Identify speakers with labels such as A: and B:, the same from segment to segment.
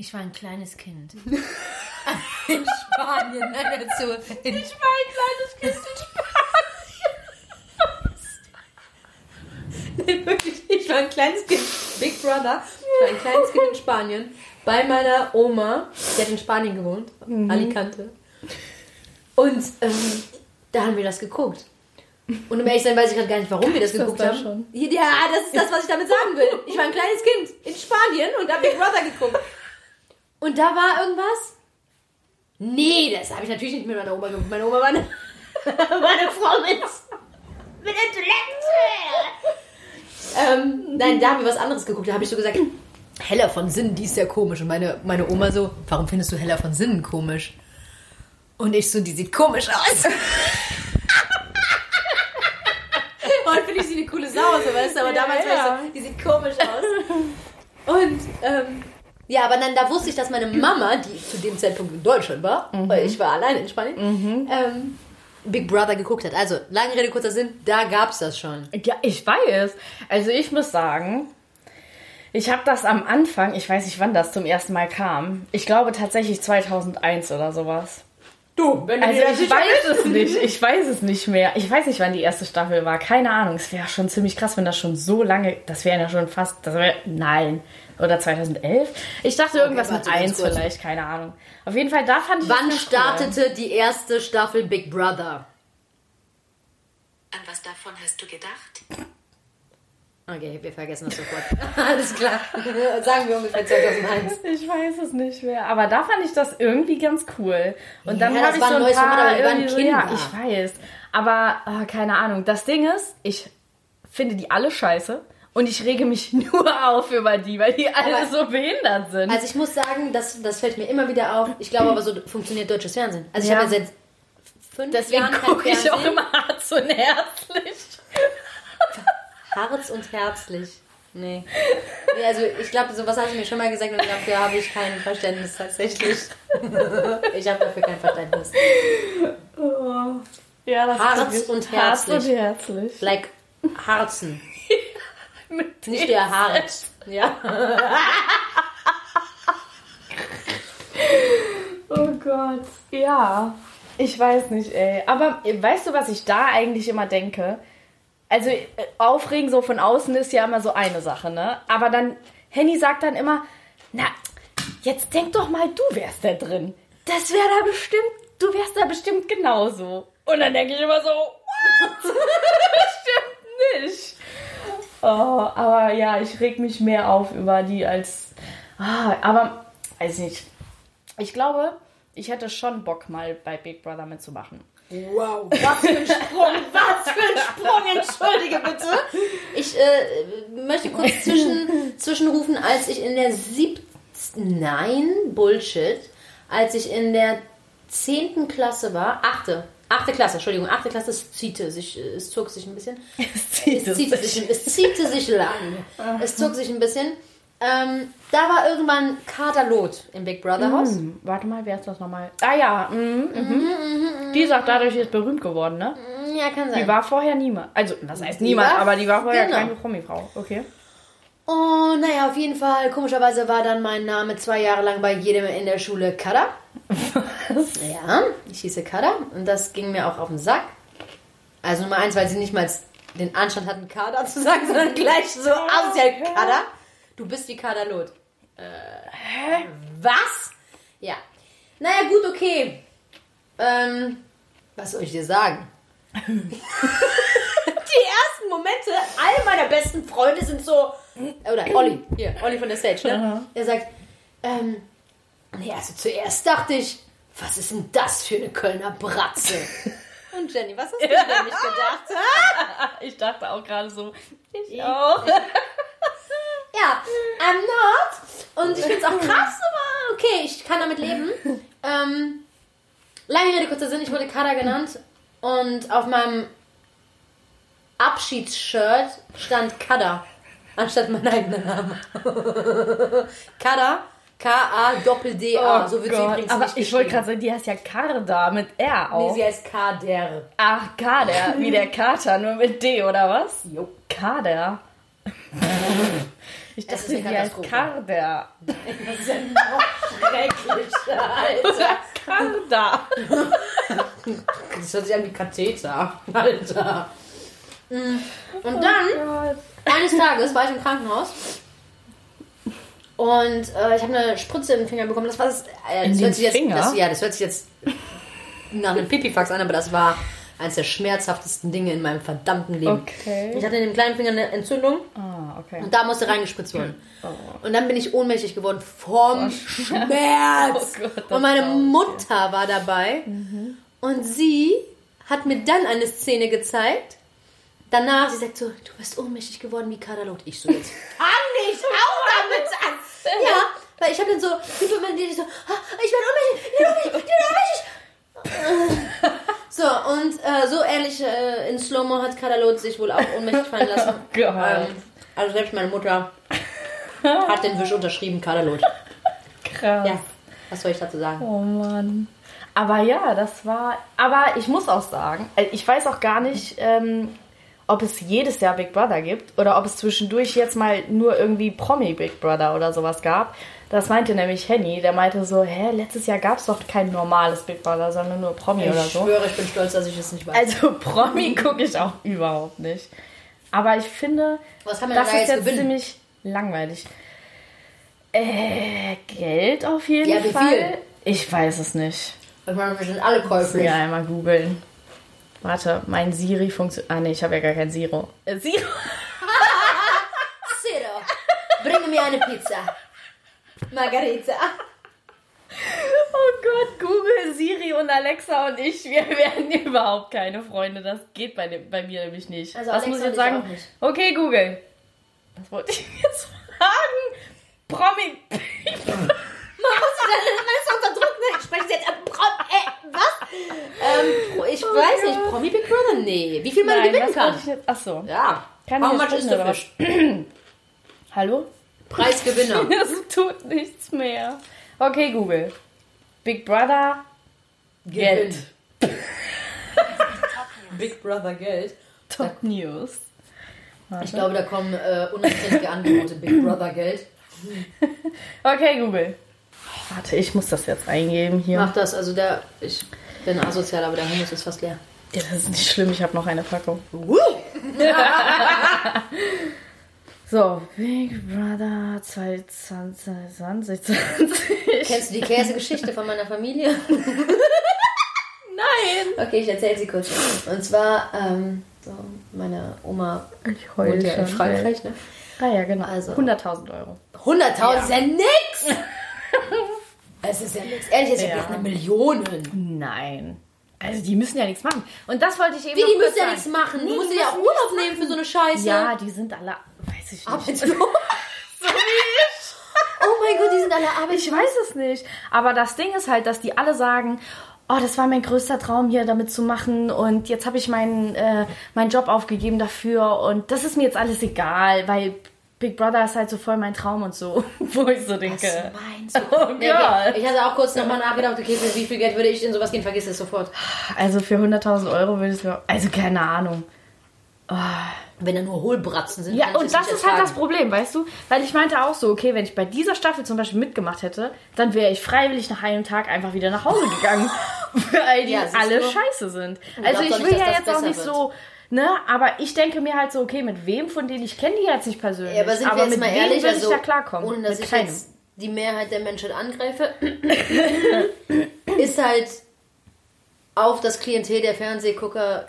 A: Ich war ein kleines Kind. in Spanien, nein, dazu. In
B: Ich war ein kleines Kind in
A: Nee, wirklich, ich war ein kleines Kind. Big Brother. Ich war ein kleines Kind in Spanien. Bei meiner Oma. Die hat in Spanien gewohnt. Alicante. Und ähm, da haben wir das geguckt. Und um ehrlich zu sein, weiß ich gerade gar nicht, warum wir das geguckt
B: das
A: haben.
B: schon?
A: Ja, das ist das, was ich damit sagen will. Ich war ein kleines Kind in Spanien und habe Big Brother geguckt. Und da war irgendwas? Nee, das habe ich natürlich nicht mit meiner Oma geguckt. Meine Oma war eine, war eine Frau mit, mit Intellekt. Ähm, nein, da haben wir was anderes geguckt. Da habe ich so gesagt, Heller von Sinnen, die ist ja komisch. Und meine, meine Oma so, warum findest du Heller von Sinnen komisch? Und ich so, die sieht komisch aus. Heute finde ich sie eine coole Sau, so weißt du, aber
B: Ja,
A: damals
B: ja.
A: war ich so, die sieht komisch aus. Und, ähm, ja, aber dann, da wusste ich, dass meine Mama, die zu dem Zeitpunkt in Deutschland war, weil ich war allein in Spanien, ähm, Big Brother geguckt hat. Also, lange Rede, kurzer Sinn, da gab's das schon.
B: Ja, ich weiß. Also ich muss sagen, ich habe das am Anfang, ich weiß nicht, wann das zum ersten Mal kam. Ich glaube tatsächlich 2001 oder sowas.
A: Du, wenn
B: Also ich weiß es nicht. Ich weiß es nicht mehr. Ich weiß nicht, wann die erste Staffel war. Keine Ahnung. Es wäre schon ziemlich krass, wenn das schon so lange. Das wären ja schon fast. Das wär, nein. Oder 2011? Ich dachte irgendwas mit
A: warte, ganz
B: 1
A: kurz.
B: vielleicht. Keine Ahnung. Auf jeden Fall, da fand ich.
A: Wann startete die erste Staffel Big Brother?
C: An was davon hast du gedacht?
A: Okay, wir vergessen das sofort. Alles klar. Sagen wir ungefähr 2001.
B: Cool. Ich weiß es nicht mehr. Aber da fand ich das irgendwie ganz cool. Und
A: Ja,
B: dann
A: das
B: habe ich
A: war
B: so
A: ein
B: ein paar.
A: Format, aber
B: irgendwie so, ja, ich weiß. Aber ah, keine Ahnung. Das Ding ist, ich finde die alle scheiße. Und ich rege mich nur auf über die, weil die alle
A: Aber-
B: so behindert sind.
A: Also ich muss sagen, das, das fällt mir immer wieder auf. Ich glaube aber, so funktioniert deutsches Fernsehen. Also ich
B: Ja.
A: habe ja seit fünf
B: Deswegen
A: Jahren
B: gucke ich auch immer hart und herzlich.
A: Harz und herzlich. Nee. nee also ich glaube, sowas hast du mir schon mal gesagt und dafür habe ich kein Verständnis tatsächlich. ich habe dafür kein Verständnis.
B: Ja, das
A: Harz und
B: Harz und
A: herzlich.
B: herzlich.
A: Like Harzen.
B: Mit
A: Nicht der Harz. Ja.
B: Oh Gott. Ja. Ich weiß nicht, ey. Aber weißt du, was ich da eigentlich immer denke? Also, äh, Aufregen so von außen ist ja immer so eine Sache, ne? Aber dann, Henny sagt dann immer, na, jetzt denk doch mal, du wärst da drin. Das wäre da bestimmt, du wärst da bestimmt genauso. Und dann denke ich immer so, what? Stimmt nicht. Oh, aber ja, ich reg mich mehr auf über die als. Ah, aber, weiß nicht. Ich glaube, ich hätte schon Bock, mal bei Big Brother mitzumachen.
A: Wow, was für ein Sprung, was für ein Sprung, entschuldige bitte. Ich äh, möchte kurz zwischen, zwischenrufen, als ich in der siebten, nein, Bullshit, als ich in der zehnten Klasse war, achte, achte Klasse, Entschuldigung, achte Klasse, es ziehte sich, es zog sich ein bisschen. Es ziehte sich, es ziehte sich lang. Es zog sich ein bisschen. Ähm, da war irgendwann Kader Loth im Big Brother Haus.
B: Hm, warte mal, wer ist das nochmal? Ah ja, mhm, mhm. die ist auch dadurch jetzt berühmt geworden, ne?
A: Ja, kann sein.
B: Die war vorher niemand. Also, das heißt
A: Die
B: niemand,
A: war-
B: aber die war vorher
A: genau.
B: keine Promi-Frau. Okay.
A: Oh, naja, auf jeden Fall. Komischerweise war dann mein Name zwei Jahre lang bei jedem in der Schule Kada. Ja, ich hieße Kada und das ging mir auch auf den Sack. Also Nummer eins, weil sie nicht mal den Anstand hatten, Kada zu sagen, sondern gleich so asozial Kada. Du bist wie Kada Loth. Äh,
B: Hä?
A: was? Ja. Naja, gut, okay. Ähm, was soll ich dir sagen? Die ersten Momente, all meiner besten Freunde sind so, oder Olli, hier, Olli von der Stage, ne? Er sagt, ähm, nee, also zuerst dachte ich, was ist denn das für eine Kölner Bratze? Und Jenny, was hast du denn nicht gedacht?
B: Ich dachte auch gerade so, ich auch.
A: I'm not. Und ich finde es auch krass, aber okay, ich kann damit leben. Ähm, lange Rede, kurzer Sinn, ich wurde Kada genannt und auf meinem Abschiedsshirt stand Kada anstatt mein eigener Name. Kada, K-A-Doppel-D-A, so wird sie übrigens
B: Oh Aber ich wollte gerade sagen, die heißt ja Karda mit R
A: Nee,
B: auch.
A: sie heißt Kader.
B: Ach, Kader, wie der Kater, nur mit D, oder was?
A: Jo.
B: Kader. Ich
A: Es ist
B: dachte,
A: eine
B: die heißt
A: Katastrophe.
B: Karder.
A: Das ist ja noch schrecklich, Alter.
B: Kanada.
A: Das hört sich an wie Katheter, Alter. Mm. Und dann,
B: Gott.
A: eines Tages war ich im Krankenhaus und äh, ich habe eine Spritze in den Finger bekommen. Das war das, äh,
B: In
A: das
B: den
A: hört sich jetzt,
B: Finger?
A: Das, ja, das hört sich jetzt nach einem Pipifax an, aber das war eines der schmerzhaftesten Dinge in meinem verdammten Leben.
B: Okay.
A: Ich hatte in dem kleinen Finger eine Entzündung
B: Ah, okay.
A: und da musste reingespritzt werden.
B: Oh.
A: Und dann bin ich ohnmächtig geworden vom Schmerz.
B: Oh Gott,
A: und meine Mutter war dabei und sie hat mir dann eine Szene gezeigt. Danach, sie sagt so, du bist ohnmächtig geworden wie Kadalot. Ich so, jetzt fang nicht auch damit an. Ja, weil ich habe dann so, die so, ich bin ohnmächtig, ich bin ohnmächtig, ich bin ohnmächtig. So, und äh, so ähnlich äh, in Slow-Mo hat Kadalot sich wohl auch ohnmächtig fallen lassen.
B: Gott.
A: Ähm, also selbst meine Mutter hat den Wisch unterschrieben, Kadalot.
B: Krass.
A: Ja, was soll ich dazu sagen?
B: Oh Mann. Aber ja, das war. Aber ich muss auch sagen, äh, ich weiß auch gar nicht, ähm, ob es jedes Jahr Big Brother gibt oder ob es zwischendurch jetzt mal nur irgendwie Promi Big Brother oder sowas gab. Das meinte nämlich Henny, der meinte so, hä, letztes Jahr gab es doch kein normales Big Brother, sondern nur Promi oder
A: Ich
B: so.
A: schwöre, ich bin stolz, dass ich es nicht weiß.
B: Also Promi gucke ich auch überhaupt nicht. Aber ich finde,
A: Was kann man denn
B: das
A: da
B: ist
A: jetzt gewinnen?
B: ziemlich langweilig. Äh, Geld auf jeden
A: Ja, wie
B: Fall.
A: viel?
B: Ich weiß es nicht.
A: Ich meine, wir sind alle käuflich.
B: einmal googeln. Warte, mein Siri funktioniert. Ah, nee, ich habe ja gar kein Zero. Äh, Zero?
A: Zero, bringe mir eine Pizza. Margarita.
B: Oh Gott, Google, Siri und Alexa und ich, wir werden überhaupt keine Freunde. Das geht bei, bei mir nämlich nicht.
A: Also
B: Was
A: Alexa
B: muss ich jetzt
A: ich
B: sagen?
A: auch nicht.
B: Okay, Google. Was wollte ich jetzt fragen? Promi.
A: Man muss sich dann alles unterdrücken. Ich spreche jetzt. Äh, äh, was? Ähm, ich weiß nicht. Promi Big Brother? Nee. Wie viel man
B: Oh Nein,
A: gewinnen kann?
B: ich jetzt? Ach so.
A: Ja.
B: Kann
A: How
B: ich
A: much is the fish?
B: Hallo?
A: Preisgewinner.
B: Es tut nichts mehr. Okay, Google. Big Brother. Geld.
A: Big Brother Geld.
B: Top News.
A: Ich glaube, da kommen äh, unanständige Angebote. Big Brother Geld.
B: Okay, Google. Warte, ich muss das jetzt eingeben hier.
A: Mach das. Also der, ich bin asozial, aber der Hummus ist fast leer.
B: Ja, das ist nicht schlimm, ich habe noch eine Packung. So, Big Brother 2020. 20.
A: Kennst du die Käsegeschichte von meiner Familie?
B: Nein!
A: Okay, ich erzähle sie kurz. Und zwar, ähm, so, meine Oma
B: Ich
A: wohnt ja in Frankreich, ne?
B: Ah ja, genau.
A: Also-
B: 100.000 Euro.
A: 100.000 ist ja nix! Es ist ja nix. Ehrlich, ich
B: Ja.
A: hab gedacht, eine Million.
B: Nein. Also die müssen ja nichts machen. Und das wollte ich eben
A: Wie, die müssen ja nichts machen.
B: Nee,
A: du musst ja auch Urlaub nehmen für so eine Scheiße.
B: Ja, die sind alle, weiß ich nicht.
A: Arbeitslos. Oh mein Gott, die sind alle
B: Ich
A: arbeitslos.
B: weiß es nicht. Aber das Ding ist halt, dass die alle sagen, oh, das war mein größter Traum hier damit zu machen und jetzt habe ich meinen, äh, meinen Job aufgegeben dafür und das ist mir jetzt alles egal, weil Big Brother ist halt so voll mein Traum und so, wo ich so denke.
A: Was meinst du?
B: Oh
A: Nee, okay. Ich hatte auch kurz nochmal nachgedacht, okay, für wie viel Geld würde ich in sowas gehen? Vergiss es sofort.
B: Also für 100.000 Euro würde ich mir, also keine Ahnung.
A: Wenn da nur Hohlbratzen sind.
B: Ja, und das
A: nicht
B: ist halt das. Problem, weißt du? Weil ich meinte auch so, okay, wenn ich bei dieser Staffel zum Beispiel mitgemacht hätte, dann wäre ich freiwillig nach einem Tag einfach wieder nach Hause gegangen, weil die
A: Ja,
B: alle scheiße sind. Also ich
A: nicht,
B: will
A: dass
B: ja jetzt auch nicht
A: wird.
B: so, ne? Aber ich denke mir halt so, okay, mit wem von denen ich kenne die jetzt nicht persönlich,
A: Ja, aber sind wir jetzt
B: mit
A: mal
B: wem
A: ehrlich,
B: will
A: also,
B: ich da klarkommen?
A: ohne dass
B: mit
A: ich
B: keinem.
A: jetzt die Mehrheit der Menschheit angreife, ist halt auf das Klientel der Fernsehgucker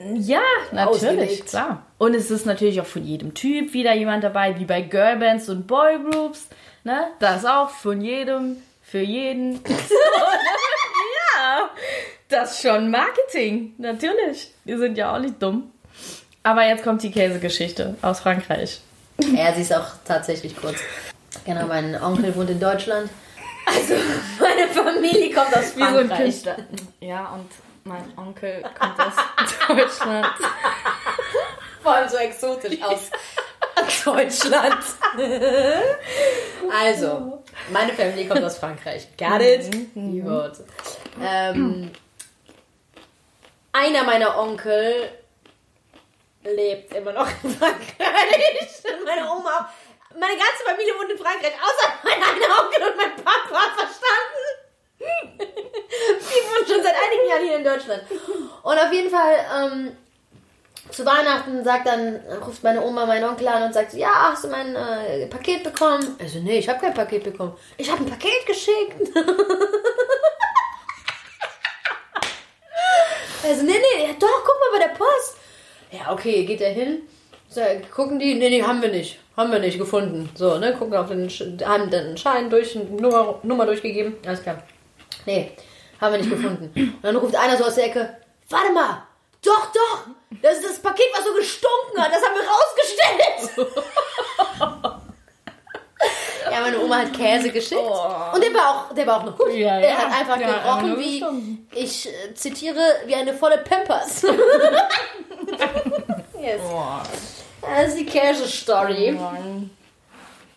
B: Ja, natürlich,
A: ausgelegt.
B: klar. Und es ist natürlich auch von jedem Typ wieder jemand dabei, wie bei Girlbands und Boygroups. Ne? Das ist auch von jedem, für jeden. ja, das ist schon Marketing, natürlich. Die sind ja auch nicht dumm. Aber jetzt kommt die Käsegeschichte aus Frankreich.
A: Ja, sie ist auch tatsächlich kurz. Genau, mein Onkel wohnt in Deutschland. Also, meine Familie kommt aus
B: Wie so ein
A: Frankreich.
B: Künstler. Ja, und mein Onkel kommt aus Deutschland.
A: Vor allem so exotisch aus Deutschland. also, meine Familie kommt aus Frankreich. Got it? Gut. Ähm, einer meiner Onkel lebt immer noch in Frankreich. Meine Oma, meine ganze Familie wohnt in Frankreich, außer mein einer Onkel und mein Papa Deutschland. Und auf jeden Fall, ähm, zu Weihnachten sagt dann, ruft meine Oma meinen Onkel an und sagt ja, hast du mein äh, Paket bekommen? Also, nee, ich habe kein Paket bekommen. Ich habe ein Paket geschickt. also, nee, nee, ja, doch, guck mal bei der Post. Ja, okay, geht er hin. Gucken die, nee, nee, haben wir nicht. Haben wir nicht gefunden. So, ne, gucken auf den, haben den Schein durch, Nummer, Nummer durchgegeben. Alles klar. Nee, haben wir nicht gefunden. Und dann ruft einer so aus der Ecke, warte mal, doch, doch, das ist das Paket, was so gestunken hat, das haben wir rausgestellt. ja, meine Oma hat Käse geschickt. Und der war auch, der war auch noch gut.
B: Oh. Ja,
A: der
B: ja.
A: hat einfach
B: hat
A: gerochen wie,
B: gestunken.
A: ich äh, zitiere, wie eine volle Pampers. yes. Das ist die Käse-Story.